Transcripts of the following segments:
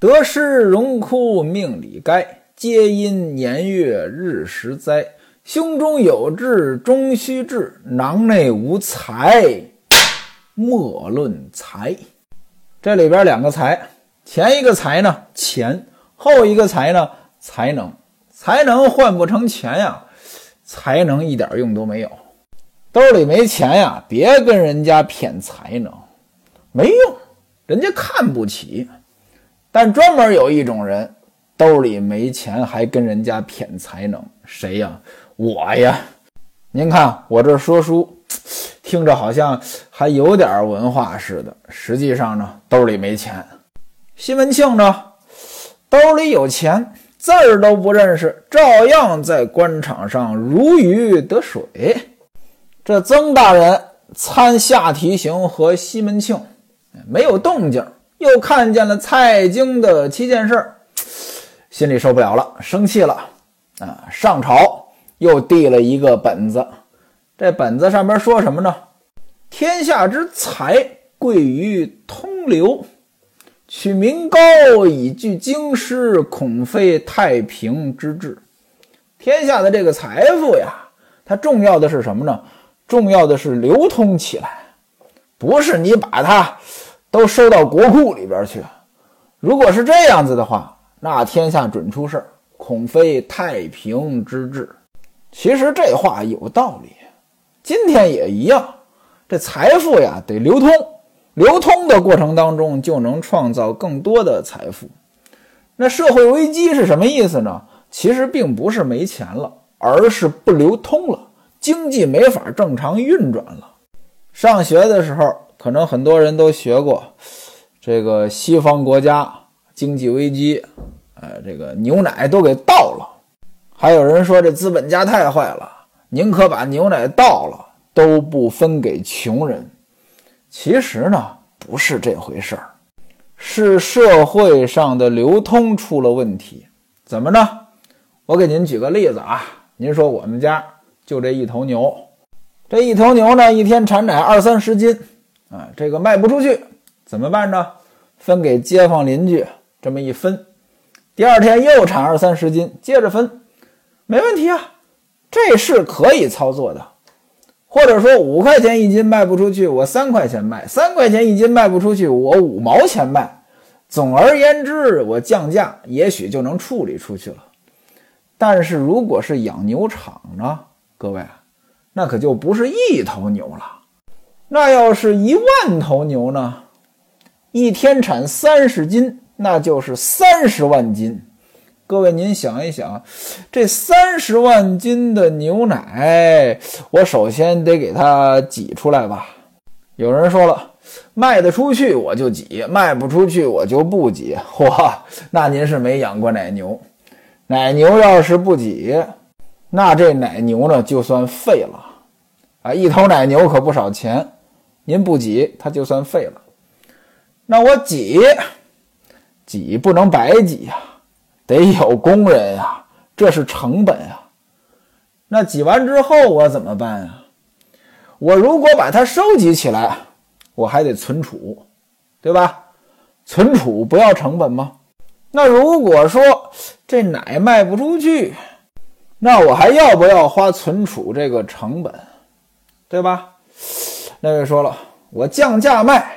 得失荣枯命里该，皆因年月日时灾。胸中有志终须志，囊内无财莫论财。这里边两个财，前一个财呢钱，后一个财呢才能。才能换不成钱呀，才能一点用都没有。兜里没钱呀，别跟人家骗才能，没用，人家看不起。但专门有一种人，兜里没钱还跟人家骗才能，谁呀？我呀！您看我这说书，听着好像还有点文化似的，实际上呢，兜里没钱。西门庆呢，兜里有钱。字儿都不认识，照样在官场上如鱼得水。这曾大人参下提刑和西门庆没有动静，又看见了蔡京的七件事，心里受不了了，生气了啊！上朝又递了一个本子，这本子上边说什么呢？天下之财贵于通流。取名高以具京师，恐非太平之治。天下的这个财富呀，它重要的是什么呢？重要的是流通起来，不是你把它都收到国库里边去。如果是这样子的话，那天下准出事儿，恐非太平之治。其实这话有道理，今天也一样，这财富呀得流通。流通的过程当中，就能创造更多的财富。那社会危机是什么意思呢？其实并不是没钱了，而是不流通了，经济没法正常运转了。上学的时候，可能很多人都学过，这个西方国家经济危机，呃，这个牛奶都给倒了。还有人说这资本家太坏了，宁可把牛奶倒了，都不分给穷人。其实呢，不是这回事儿，是社会上的流通出了问题。怎么呢？我给您举个例子啊，您说我们家就这一头牛，这一头牛呢，一天产奶二三十斤，啊，这个卖不出去，怎么办呢？分给街坊邻居，这么一分，第二天又产二三十斤，接着分，没问题啊，这是可以操作的。或者说五块钱一斤卖不出去，我三块钱卖；三块钱一斤卖不出去，我五毛钱卖。总而言之，我降价也许就能处理出去了。但是如果是养牛场呢，各位，那可就不是一头牛了。那要是一万头牛呢，一天产三十斤，那就是三十万斤。各位，您想一想，这三十万斤的牛奶，我首先得给它挤出来吧。有人说了，卖得出去我就挤，卖不出去我就不挤。嚯，那您是没养过奶牛。奶牛要是不挤，那这奶牛呢就算废了啊！一头奶牛可不少钱，您不挤它就算废了。那我挤，挤不能白挤呀。得有工人呀，这是成本呀。那挤完之后我怎么办呀？我如果把它收集起来，我还得存储，对吧？存储不要成本吗？那如果说这奶卖不出去，那我还要不要花存储这个成本，对吧？那位说了，我降价卖。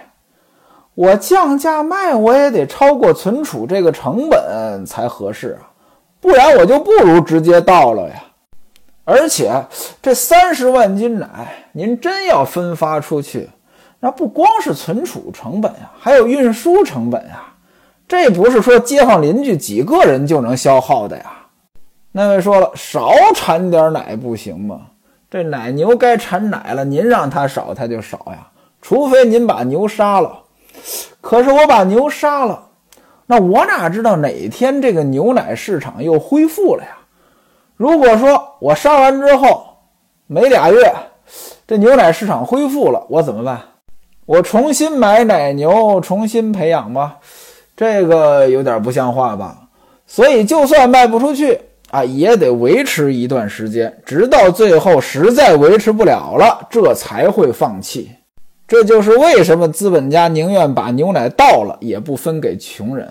我降价卖，我也得超过存储这个成本才合适啊，不然我就不如直接倒了呀。而且这三十万斤奶，您真要分发出去，那不光是存储成本呀，还有运输成本呀。这不是说街坊邻居几个人就能消耗的呀。那位说了，少产点奶不行吗？这奶牛该产奶了，您让它少，它就少呀。除非您把牛杀了。可是我把牛杀了，那我哪知道哪天这个牛奶市场又恢复了呀？如果说我杀完之后没俩月，这牛奶市场恢复了，我怎么办？我重新买奶牛，重新培养吗？这个有点不像话吧？所以就算卖不出去啊，也得维持一段时间，直到最后实在维持不了了，这才会放弃。这就是为什么资本家宁愿把牛奶倒了，也不分给穷人。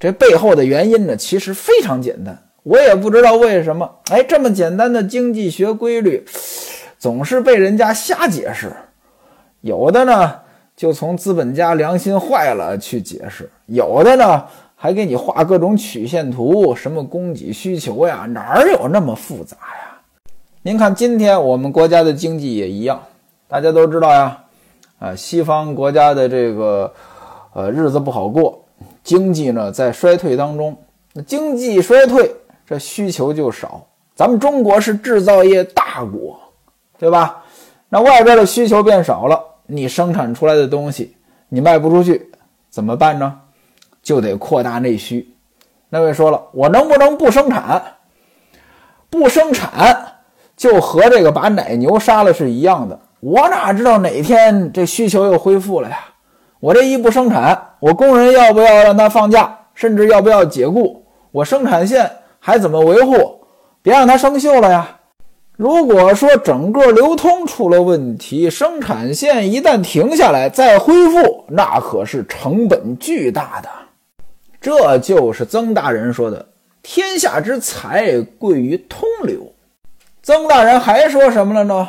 这背后的原因呢，其实非常简单，我也不知道为什么。哎，这么简单的经济学规律，总是被人家瞎解释。有的呢，就从资本家良心坏了去解释；有的呢，还给你画各种曲线图，什么供给需求呀，哪有那么复杂呀？您看，今天我们国家的经济也一样，大家都知道呀，啊，西方国家的这个呃日子不好过。经济呢在衰退当中，那经济衰退，这需求就少。咱们中国是制造业大国，对吧？那外边的需求变少了，你生产出来的东西你卖不出去，怎么办呢？就得扩大内需。那位说了，我能不能不生产？不生产就和这个把奶牛杀了是一样的。我哪知道哪天这需求又恢复了呀？我这一不生产，我工人要不要让他放假，甚至要不要解雇？我生产线还怎么维护？别让它生锈了呀！如果说整个流通出了问题，生产线一旦停下来再恢复，那可是成本巨大的。这就是曾大人说的“天下之财贵于通流”。曾大人还说什么了呢？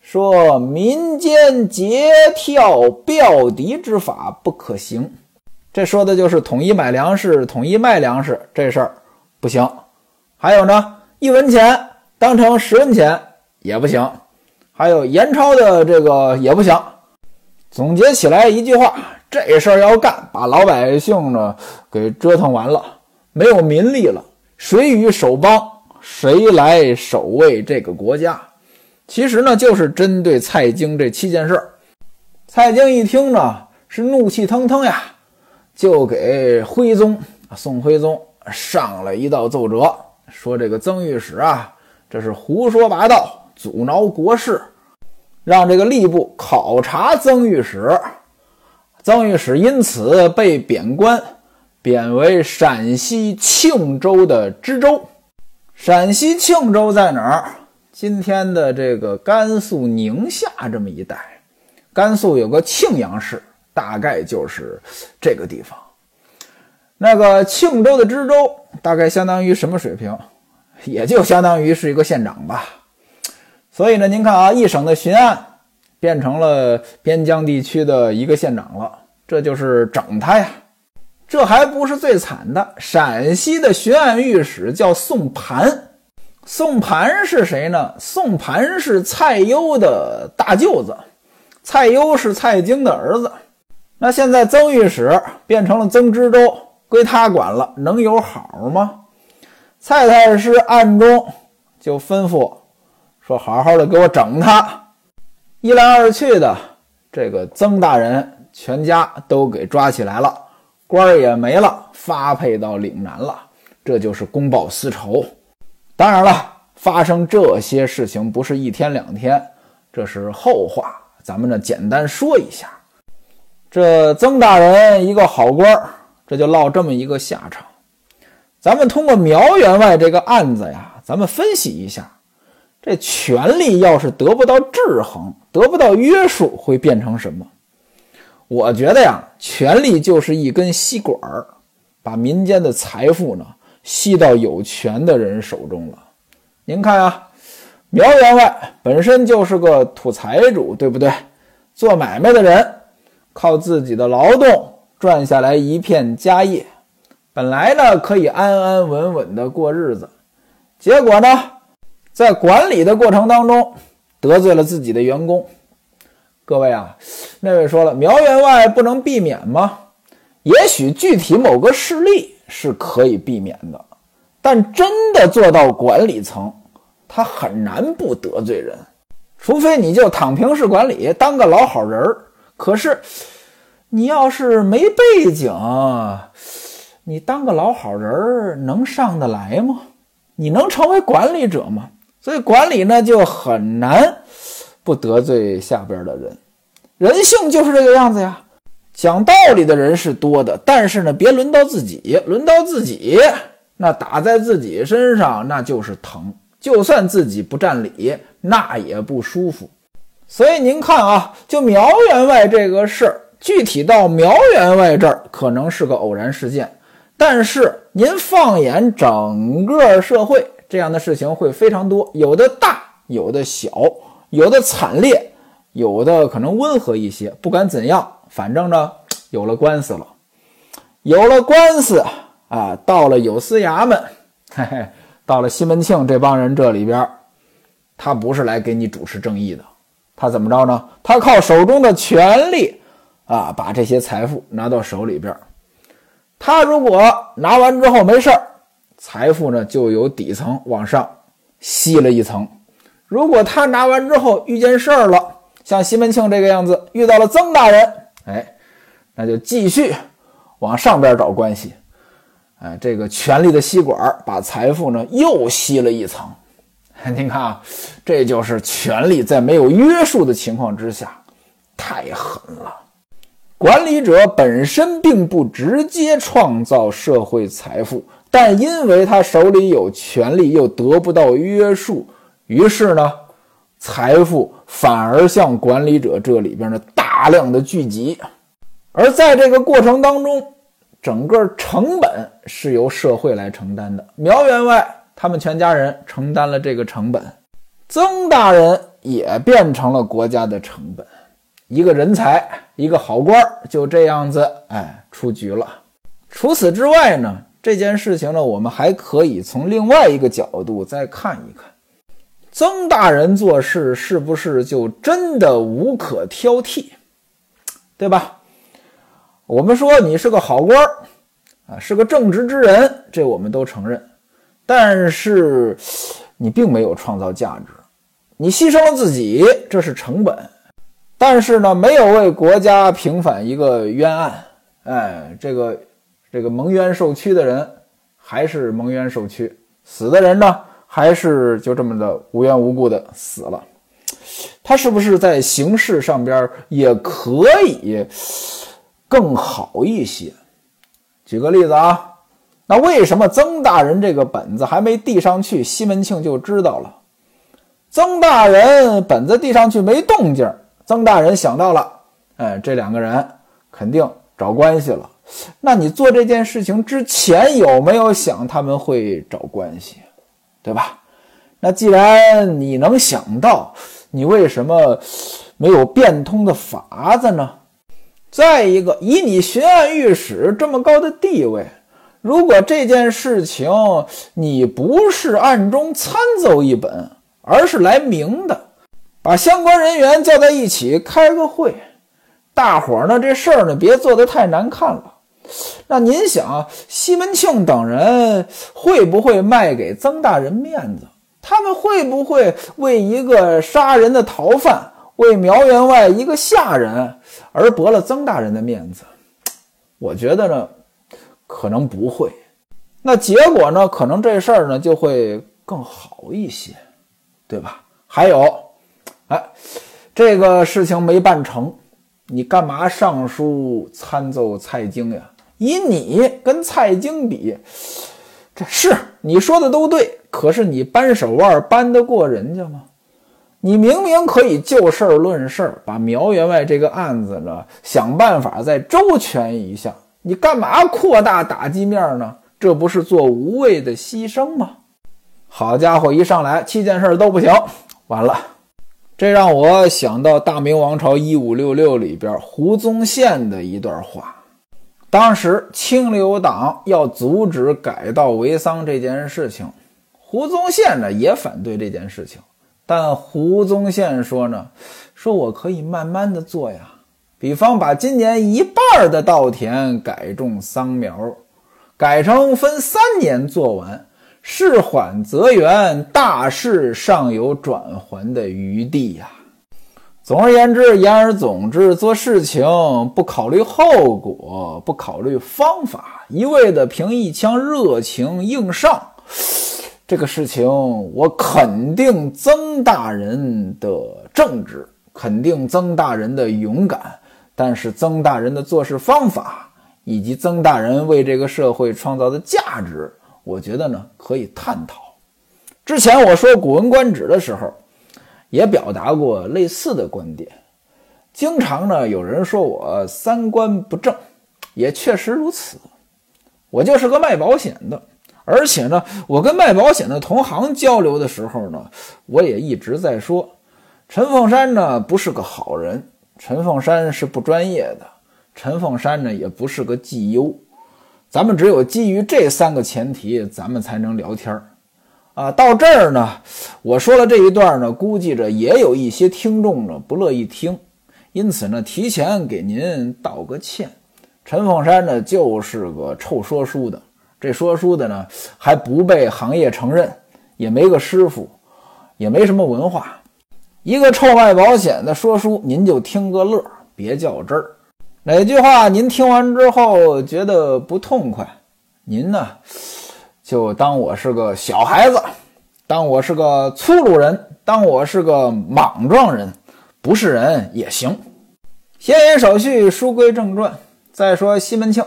说民间结跳调敌之法不可行，这说的就是统一买粮食、统一卖粮食这事儿不行。还有呢，一文钱当成十文钱也不行。还有严钞的这个也不行。总结起来一句话，这事儿要干，把老百姓呢给折腾完了，没有民力了，谁与守邦？谁来守卫这个国家？其实呢，就是针对蔡京这七件事儿。蔡京一听呢，是怒气腾腾呀，就给徽宗宋徽宗上了一道奏折，说这个曾御史啊，这是胡说八道，阻挠国事，让这个吏部考察曾御史。曾御史因此被贬官，贬为陕西庆州的知州。陕西庆州在哪儿？今天的这个甘肃宁夏这么一带，甘肃有个庆阳市，大概就是这个地方。那个庆州的知州大概相当于什么水平？也就相当于是一个县长吧。所以呢，您看啊，一省的巡案变成了边疆地区的一个县长了，这就是整他呀。这还不是最惨的，陕西的巡案御史叫宋盘。宋盘是谁呢？宋盘是蔡攸的大舅子，蔡攸是蔡京的儿子。那现在曾御史变成了曾知州，归他管了，能有好吗？蔡太师暗中就吩咐说：“好好的给我整他。”一来二去的，这个曾大人全家都给抓起来了，官儿也没了，发配到岭南了。这就是公报私仇。当然了，发生这些事情不是一天两天，这是后话。咱们呢，简单说一下，这曾大人一个好官儿，这就落这么一个下场。咱们通过苗员外这个案子呀，咱们分析一下，这权力要是得不到制衡，得不到约束，会变成什么？我觉得呀，权力就是一根吸管儿，把民间的财富呢。吸到有权的人手中了。您看啊，苗员外本身就是个土财主，对不对？做买卖的人靠自己的劳动赚下来一片家业，本来呢可以安安稳稳的过日子，结果呢，在管理的过程当中得罪了自己的员工。各位啊，那位说了，苗员外不能避免吗？也许具体某个事例。是可以避免的，但真的做到管理层，他很难不得罪人，除非你就躺平式管理，当个老好人儿。可是，你要是没背景，你当个老好人儿能上得来吗？你能成为管理者吗？所以管理呢就很难不得罪下边的人，人性就是这个样子呀。讲道理的人是多的，但是呢，别轮到自己，轮到自己，那打在自己身上那就是疼。就算自己不占理，那也不舒服。所以您看啊，就苗员外这个事儿，具体到苗员外这儿可能是个偶然事件，但是您放眼整个社会，这样的事情会非常多，有的大，有的小，有的惨烈，有的可能温和一些。不管怎样，反正呢，有了官司了，有了官司啊，到了有司衙门，嘿嘿，到了西门庆这帮人这里边，他不是来给你主持正义的，他怎么着呢？他靠手中的权力啊，把这些财富拿到手里边。他如果拿完之后没事儿，财富呢就由底层往上吸了一层；如果他拿完之后遇见事儿了，像西门庆这个样子遇到了曾大人，哎，那就继续往上边找关系。哎，这个权力的吸管把财富呢又吸了一层。您看啊，这就是权力在没有约束的情况之下，太狠了。管理者本身并不直接创造社会财富，但因为他手里有权力，又得不到约束，于是呢，财富反而向管理者这里边的大量的聚集。而在这个过程当中，整个成本是由社会来承担的。苗员外他们全家人承担了这个成本，曾大人也变成了国家的成本。一个人才，一个好官就这样子，哎，出局了。除此之外呢，这件事情呢，我们还可以从另外一个角度再看一看，曾大人做事是不是就真的无可挑剔，对吧？我们说你是个好官啊，是个正直之人，这我们都承认。但是你并没有创造价值，你牺牲了自己，这是成本。但是呢，没有为国家平反一个冤案，哎，这个这个蒙冤受屈的人还是蒙冤受屈，死的人呢还是就这么的无缘无故的死了。他是不是在形式上边也可以更好一些？举个例子啊，那为什么曾大人这个本子还没递上去，西门庆就知道了？曾大人本子递上去没动静。曾大人想到了，哎，这两个人肯定找关系了。那你做这件事情之前有没有想他们会找关系，对吧？那既然你能想到，你为什么没有变通的法子呢？再一个，以你巡按御史这么高的地位，如果这件事情你不是暗中参奏一本，而是来明的。把相关人员叫在一起开个会，大伙儿呢这事儿呢别做得太难看了。那您想，西门庆等人会不会卖给曾大人面子？他们会不会为一个杀人的逃犯，为苗员外一个下人而驳了曾大人的面子？我觉得呢，可能不会。那结果呢，可能这事儿呢就会更好一些，对吧？还有。哎，这个事情没办成，你干嘛上书参奏蔡京呀？以你跟蔡京比，这是你说的都对，可是你扳手腕扳得过人家吗？你明明可以就事论事，把苗员外这个案子呢想办法再周全一下，你干嘛扩大打击面呢？这不是做无谓的牺牲吗？好家伙，一上来七件事都不行，完了。这让我想到大明王朝一五六六里边胡宗宪的一段话。当时清流党要阻止改稻为桑这件事情，胡宗宪呢也反对这件事情。但胡宗宪说呢，说我可以慢慢的做呀，比方把今年一半的稻田改种桑苗，改成分三年做完。事缓则圆，大事尚有转圜的余地呀。总而言之，言而总之，做事情不考虑后果，不考虑方法，一味的凭一腔热情硬上，这个事情我肯定曾大人的正直，肯定曾大人的勇敢，但是曾大人的做事方法以及曾大人为这个社会创造的价值。我觉得呢，可以探讨。之前我说《古文观止》的时候，也表达过类似的观点。经常呢，有人说我三观不正，也确实如此。我就是个卖保险的，而且呢，我跟卖保险的同行交流的时候呢，我也一直在说，陈凤山呢不是个好人，陈凤山是不专业的，陈凤山呢也不是个绩优。咱们只有基于这三个前提，咱们才能聊天儿。啊，到这儿呢，我说了这一段呢，估计着也有一些听众呢不乐意听，因此呢，提前给您道个歉。陈凤山呢就是个臭说书的，这说书的呢还不被行业承认，也没个师傅，也没什么文化，一个臭卖保险的说书，您就听个乐，别较真儿。哪句话您听完之后觉得不痛快，您呢？就当我是个小孩子，当我是个粗鲁人，当我是个莽撞人，不是人也行。闲言少叙，书归正传。再说西门庆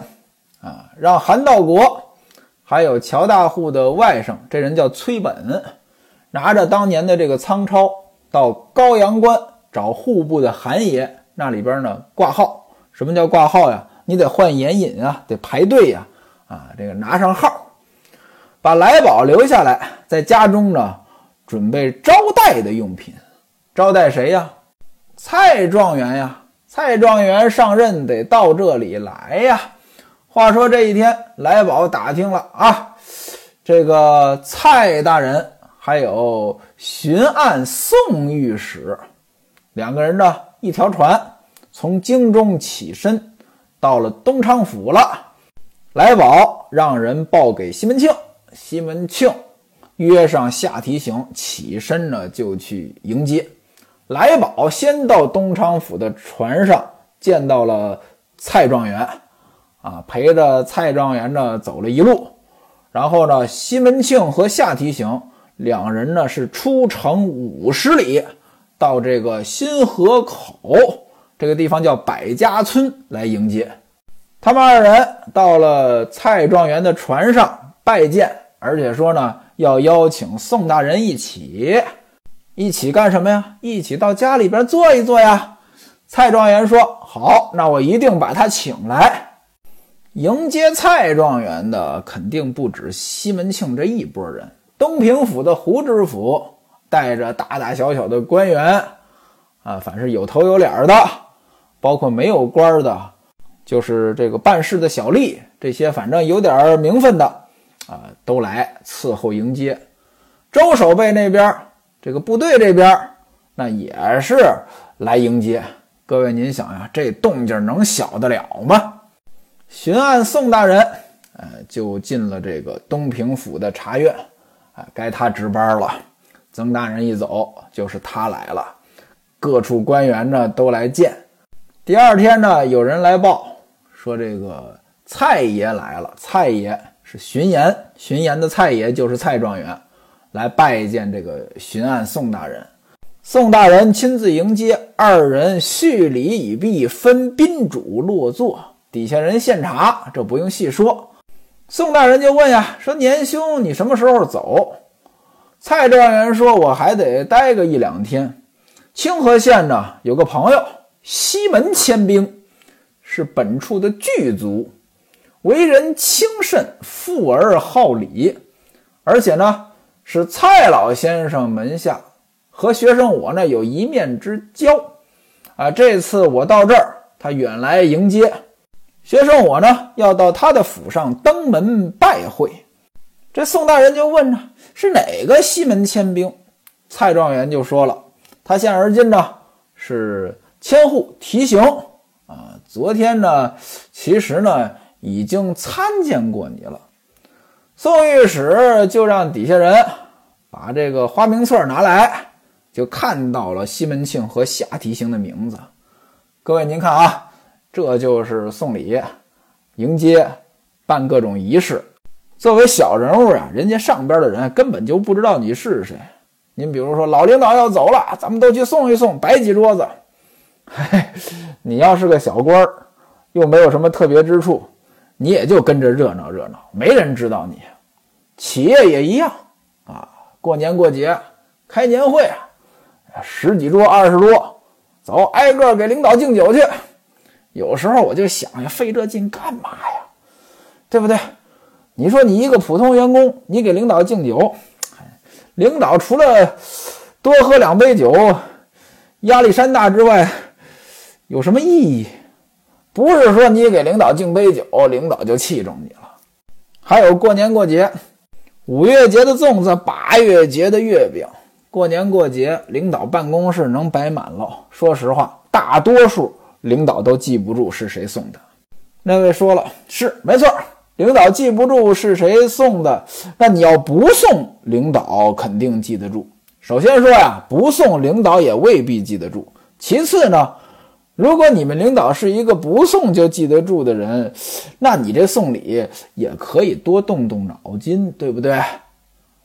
啊，让韩道国还有乔大户的外甥，这人叫崔本，拿着当年的这个仓钞到高阳关找户部的韩爷那里边呢挂号。什么叫挂号呀？你得换眼影啊，得排队呀，啊，这个拿上号。把来宝留下来，在家中呢，准备招待的用品。招待谁呀？蔡状元呀！蔡状元上任得到这里来呀。话说这一天，来宝打听了啊，这个蔡大人还有巡按宋御史两个人呢，一条船从京中起身，到了东昌府了。来宝让人报给西门庆。西门庆约上下提刑，起身呢就去迎接。来宝先到东昌府的船上，见到了蔡状元，啊，陪着蔡状元呢走了一路。然后呢，西门庆和下提刑两人呢是出城五十里，到这个新河口这个地方叫百家村来迎接。他们二人到了蔡状元的船上拜见。而且说呢，要邀请宋大人一起，一起干什么呀？一起到家里边坐一坐呀。蔡状元说：“好，那我一定把他请来。”迎接蔡状元的肯定不止西门庆这一拨人，东平府的胡知府带着大大小小的官员，啊，凡是有头有脸的，包括没有官的，就是这个办事的小吏，这些反正有点名分的。啊，都来伺候迎接。周守备那边，这个部队这边，那也是来迎接。各位，您想呀，这动静能小得了吗？巡按宋大人，呃，就进了这个东平府的茶院，啊，该他值班了。曾大人一走，就是他来了。各处官员呢都来见。第二天呢，有人来报说，这个蔡爷来了。蔡爷。是巡盐，巡盐的蔡爷就是蔡状元，来拜见这个巡按宋大人。宋大人亲自迎接，二人叙礼已毕，分宾主落座，底下人献茶，这不用细说。宋大人就问呀，说年兄你什么时候走？蔡状元说，我还得待个一两天。清河县呢有个朋友西门迁兵，是本处的巨族。为人清慎，富而好礼，而且呢是蔡老先生门下和学生我呢有一面之交啊。这次我到这儿，他远来迎接学生我呢，要到他的府上登门拜会。这宋大人就问呢，是哪个西门迁兵？蔡状元就说了，他现而今呢是千户提刑啊。昨天呢，其实呢。已经参见过你了，宋御史就让底下人把这个花名册拿来，就看到了西门庆和夏提刑的名字。各位您看啊，这就是送礼、迎接、办各种仪式。作为小人物啊，人家上边的人根本就不知道你是谁。您比如说，老领导要走了，咱们都去送一送，摆几桌子。嘿，你要是个小官儿，又没有什么特别之处。你也就跟着热闹热闹，没人知道你。企业也一样啊，过年过节开年会，十几桌二十桌，走，挨个给领导敬酒去。有时候我就想呀，费这劲干嘛呀？对不对？你说你一个普通员工，你给领导敬酒，领导除了多喝两杯酒，压力山大之外，有什么意义？不是说你给领导敬杯酒，领导就器重你了。还有过年过节，五月节的粽子，八月节的月饼，过年过节，领导办公室能摆满了。说实话，大多数领导都记不住是谁送的。那位说了，是没错。领导记不住是谁送的，那你要不送，领导肯定记得住。首先说呀，不送领导也未必记得住。其次呢，如果你们领导是一个不送就记得住的人，那你这送礼也可以多动动脑筋，对不对？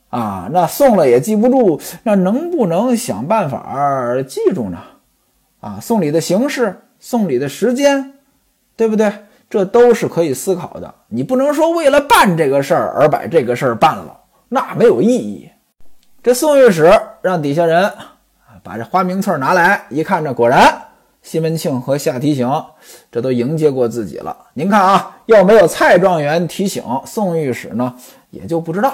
啊，那送了也记不住，那能不能想办法记住呢？啊，送礼的形式，送礼的时间，对不对？这都是可以思考的，你不能说为了办这个事儿而把这个事儿办了，那没有意义。这宋御史让底下人把这花名册拿来一看，这果然西门庆和夏提醒这都迎接过自己了。您看啊，要没有蔡状元提醒，宋御史呢也就不知道。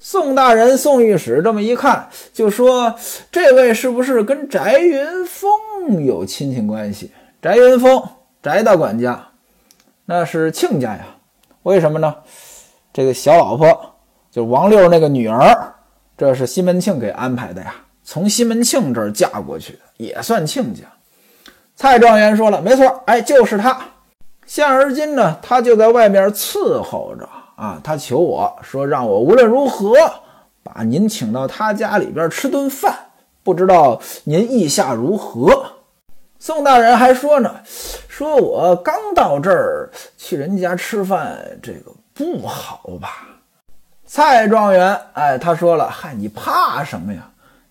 宋大人、宋御史这么一看，就说：“这位是不是跟翟云峰有亲戚关系？”翟云峰，翟大管家。那是亲家呀，为什么呢？这个小老婆就是王六那个女儿，这是西门庆给安排的呀，从西门庆这儿嫁过去，也算亲家。蔡状元说了，没错，哎，就是他。现而今呢，他就在外面伺候着啊，他求我说，让我无论如何把您请到他家里边吃顿饭，不知道您意下如何？宋大人还说呢。说我刚到这儿去人家吃饭，这个不好吧？蔡状元，哎，他说了，嗨，你怕什么呀？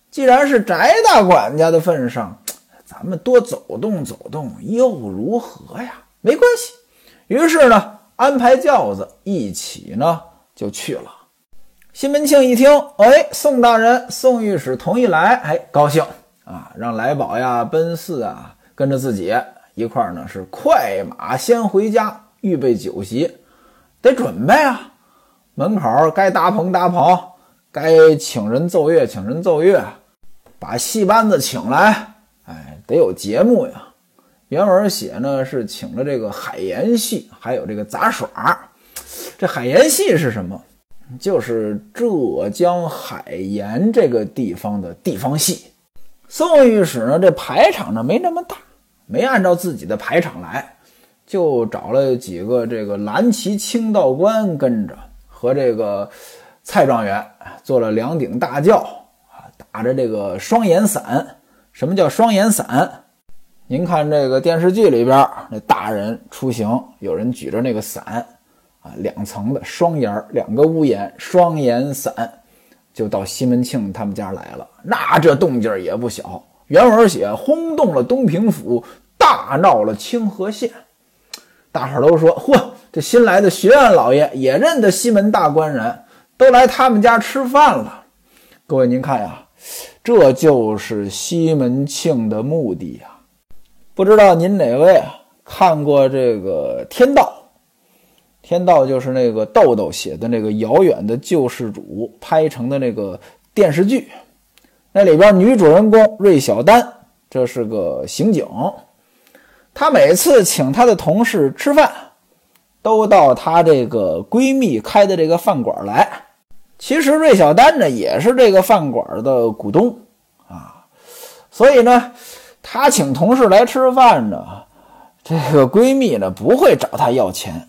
既然是翟大管家的份上，咱们多走动走动又如何呀？没关系。于是呢，安排轿子一起呢就去了。西门庆一听，哎，宋大人、宋御史同意来，哎，高兴啊，让来宝呀、奔四啊跟着自己。一块儿呢是快马先回家，预备酒席，得准备啊。门口该搭棚搭棚，该请人奏乐请人奏乐，把戏班子请来，得有节目呀。原文写呢是请了这个海盐戏，还有这个杂耍。这海盐戏是什么？就是浙江海盐这个地方的地方戏。宋御史呢，这排场呢没那么大。没按照自己的排场来，就找了几个这个蓝旗清道官跟着，和这个蔡状元做了两顶大轿啊，打着这个双眼伞。什么叫双眼伞？您看这个电视剧里边，那大人出行，有人举着那个伞啊，两层的双檐，两个屋檐，双眼伞，就到西门庆他们家来了。那这动静也不小。原文写轰动了东平府，大闹了清河县。大伙都说：“嚯，这新来的学院老爷也认得西门大官人，都来他们家吃饭了。”各位，您看呀，这就是西门庆的目的呀。不知道您哪位看过这个《天道》？《天道》就是那个豆豆写的那个遥远的救世主拍成的那个电视剧。那里边女主人公芮小丹，这是个刑警。她每次请她的同事吃饭，都到她这个闺蜜开的这个饭馆来。其实芮小丹呢，也是这个饭馆的股东啊。所以呢，她请同事来吃饭呢，这个闺蜜呢不会找她要钱。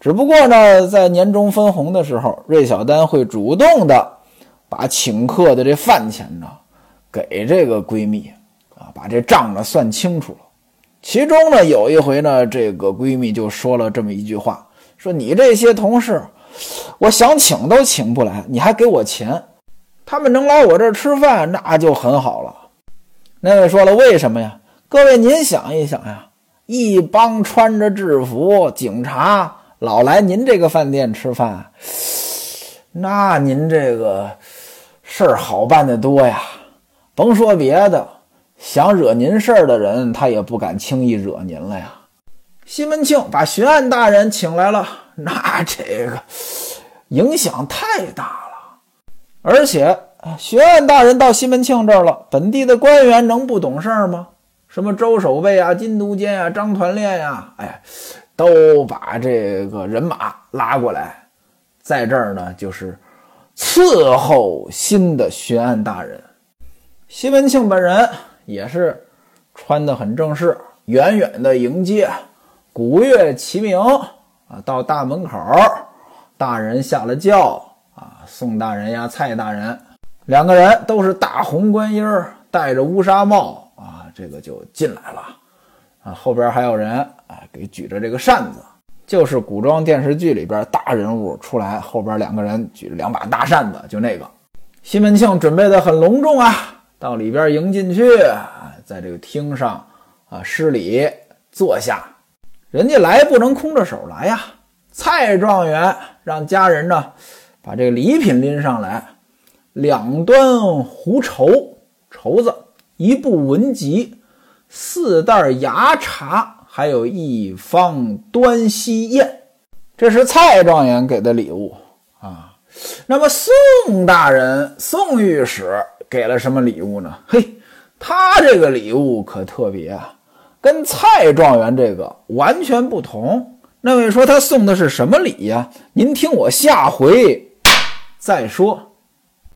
只不过呢，在年终分红的时候，芮小丹会主动的。把请客的这饭钱呢，给这个闺蜜啊，把这账呢算清楚了。其中呢，有一回呢，这个闺蜜就说了这么一句话：说你这些同事，我想请都请不来，你还给我钱，他们能来我这儿吃饭，那就很好了。那位说了，为什么呀？各位您想一想呀，一帮穿着制服警察老来您这个饭店吃饭，那您这个。事儿好办的多呀，甭说别的，想惹您事儿的人，他也不敢轻易惹您了呀。西门庆把巡案大人请来了，那这个影响太大了。而且巡案大人到西门庆这儿了，本地的官员能不懂事儿吗？什么周守备啊、金都监啊、张团练呀，哎，都把这个人马拉过来，在这儿呢，就是伺候新的巡案大人。西门庆本人也是穿得很正式，远远的迎接，鼓乐齐鸣啊，到大门口，大人下了轿啊，宋大人呀、蔡大人两个人都是大红官衣儿，戴着乌纱帽啊。这个就进来了，啊，后边还有人啊，给举着这个扇子，就是古装电视剧里边大人物出来，后边两个人举着两把大扇子，就那个。西门庆准备的很隆重啊，到里边迎进去啊，在这个厅上啊施礼坐下。人家来不能空着手来呀，蔡状元让家人呢把这个礼品拎上来，两端胡绸绸子。一部文集，四袋牙茶，还有一方端溪砚，这是蔡状元给的礼物啊。那么宋大人、宋御史给了什么礼物呢？嘿，他这个礼物可特别啊，跟蔡状元这个完全不同。那位说他送的是什么礼呀？您听我下回再说。